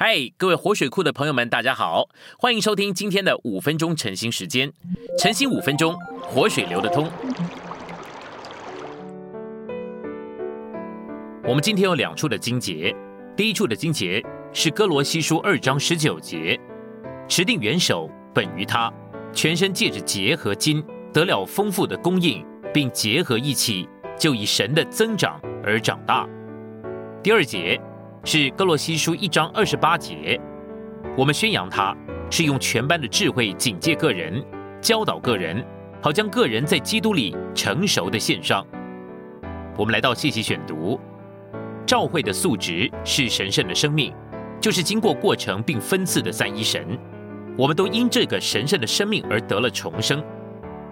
嗨，各位活水库的朋友们，大家好，欢迎收听今天的五分钟晨兴时间。晨兴五分钟，活水流得通。我们今天有两处的经节，第一处的经节是哥罗西书二章十九节，持定元首本于他，全身借着结和金得了丰富的供应，并结合一起，就以神的增长而长大。第二节。是哥罗西书一章二十八节，我们宣扬它是用全班的智慧警戒个人，教导个人，好将个人在基督里成熟的献上。我们来到信息选读，召会的素质是神圣的生命，就是经过过程并分赐的三一神。我们都因这个神圣的生命而得了重生。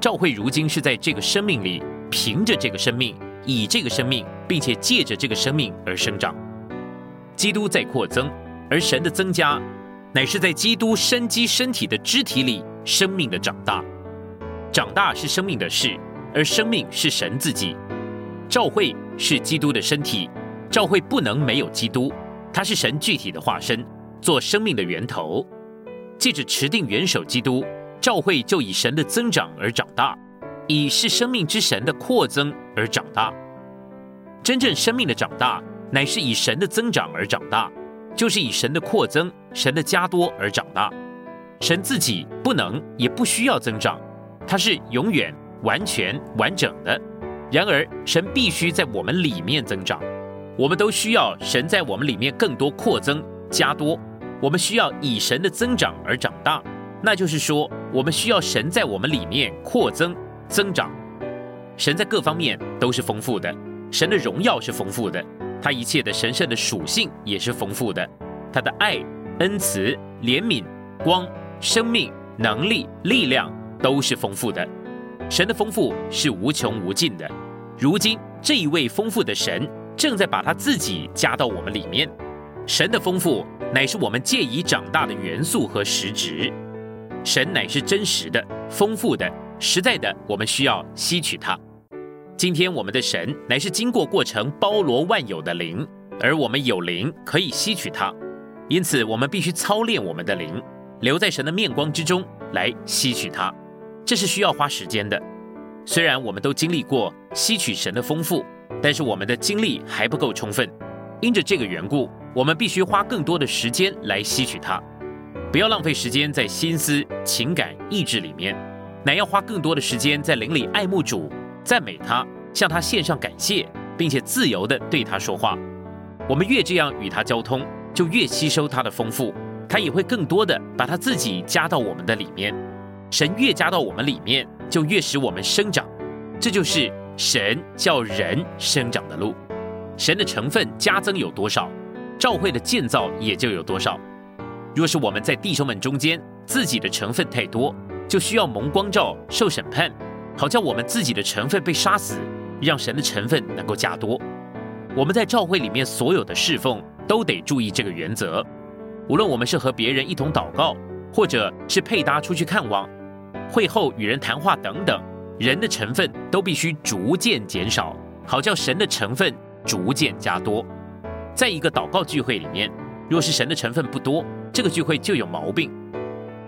召会如今是在这个生命里，凭着这个生命，以这个生命，并且借着这个生命而生长。基督在扩增，而神的增加，乃是在基督生机身体的肢体里生命的长大。长大是生命的事，而生命是神自己。教会是基督的身体，教会不能没有基督，他是神具体的化身，做生命的源头。借着持定元首基督，教会就以神的增长而长大，以是生命之神的扩增而长大。真正生命的长大。乃是以神的增长而长大，就是以神的扩增、神的加多而长大。神自己不能也不需要增长，它是永远、完全、完整的。然而，神必须在我们里面增长。我们都需要神在我们里面更多扩增、加多。我们需要以神的增长而长大，那就是说，我们需要神在我们里面扩增、增长。神在各方面都是丰富的，神的荣耀是丰富的。他一切的神圣的属性也是丰富的，他的爱、恩慈、怜悯、光、生命、能力、力量都是丰富的。神的丰富是无穷无尽的。如今这一位丰富的神正在把他自己加到我们里面。神的丰富乃是我们借以长大的元素和实质。神乃是真实的、丰富的、实在的，我们需要吸取它。今天我们的神乃是经过过程包罗万有的灵，而我们有灵可以吸取它，因此我们必须操练我们的灵，留在神的面光之中来吸取它，这是需要花时间的。虽然我们都经历过吸取神的丰富，但是我们的精力还不够充分，因着这个缘故，我们必须花更多的时间来吸取它，不要浪费时间在心思、情感、意志里面，乃要花更多的时间在灵里爱慕主。赞美他，向他献上感谢，并且自由地对他说话。我们越这样与他交通，就越吸收他的丰富，他也会更多的把他自己加到我们的里面。神越加到我们里面，就越使我们生长。这就是神叫人生长的路。神的成分加增有多少，教会的建造也就有多少。若是我们在弟兄们中间自己的成分太多，就需要蒙光照受审判。好叫我们自己的成分被杀死，让神的成分能够加多。我们在教会里面所有的侍奉都得注意这个原则。无论我们是和别人一同祷告，或者是配搭出去看望，会后与人谈话等等，人的成分都必须逐渐减少，好叫神的成分逐渐加多。在一个祷告聚会里面，若是神的成分不多，这个聚会就有毛病。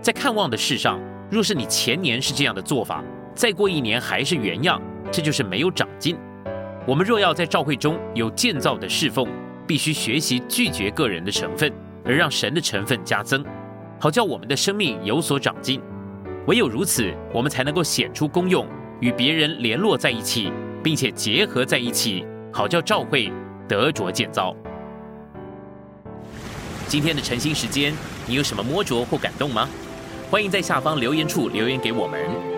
在看望的事上，若是你前年是这样的做法，再过一年还是原样，这就是没有长进。我们若要在召会中有建造的侍奉，必须学习拒绝个人的成分，而让神的成分加增，好叫我们的生命有所长进。唯有如此，我们才能够显出功用，与别人联络在一起，并且结合在一起，好叫召会得着建造。今天的晨兴时间，你有什么摸着或感动吗？欢迎在下方留言处留言给我们。